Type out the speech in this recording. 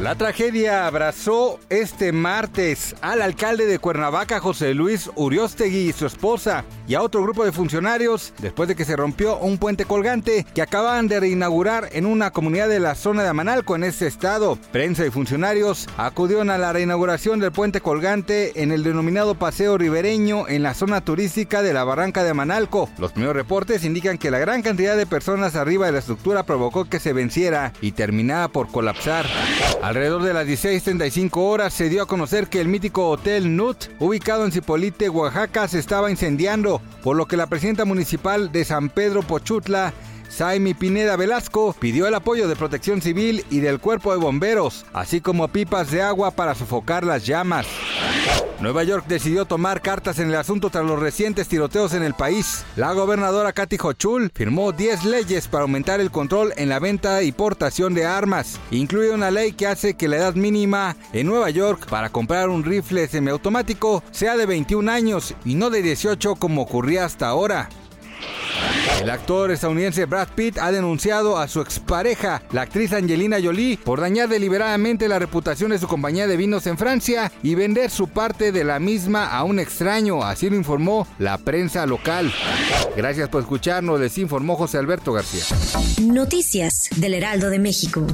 La tragedia abrazó este martes al alcalde de Cuernavaca, José Luis Uriostegui y su esposa, y a otro grupo de funcionarios después de que se rompió un puente colgante que acaban de reinaugurar en una comunidad de la zona de Amanalco en ese estado. Prensa y funcionarios acudieron a la reinauguración del puente colgante en el denominado Paseo Ribereño en la zona turística de la Barranca de Amanalco. Los primeros reportes indican que la gran cantidad de personas arriba de la estructura provocó que se venciera y terminara por colapsar. Alrededor de las 16.35 horas se dio a conocer que el mítico Hotel Nut, ubicado en Cipolite, Oaxaca, se estaba incendiando, por lo que la presidenta municipal de San Pedro Pochutla Saimi Pineda Velasco pidió el apoyo de Protección Civil y del Cuerpo de Bomberos, así como pipas de agua para sofocar las llamas. Nueva York decidió tomar cartas en el asunto tras los recientes tiroteos en el país. La gobernadora Kathy Hochul firmó 10 leyes para aumentar el control en la venta y portación de armas. Incluye una ley que hace que la edad mínima en Nueva York para comprar un rifle semiautomático sea de 21 años y no de 18 como ocurría hasta ahora. El actor estadounidense Brad Pitt ha denunciado a su expareja, la actriz Angelina Jolie, por dañar deliberadamente la reputación de su compañía de vinos en Francia y vender su parte de la misma a un extraño, así lo informó la prensa local. Gracias por escucharnos, les informó José Alberto García. Noticias del Heraldo de México.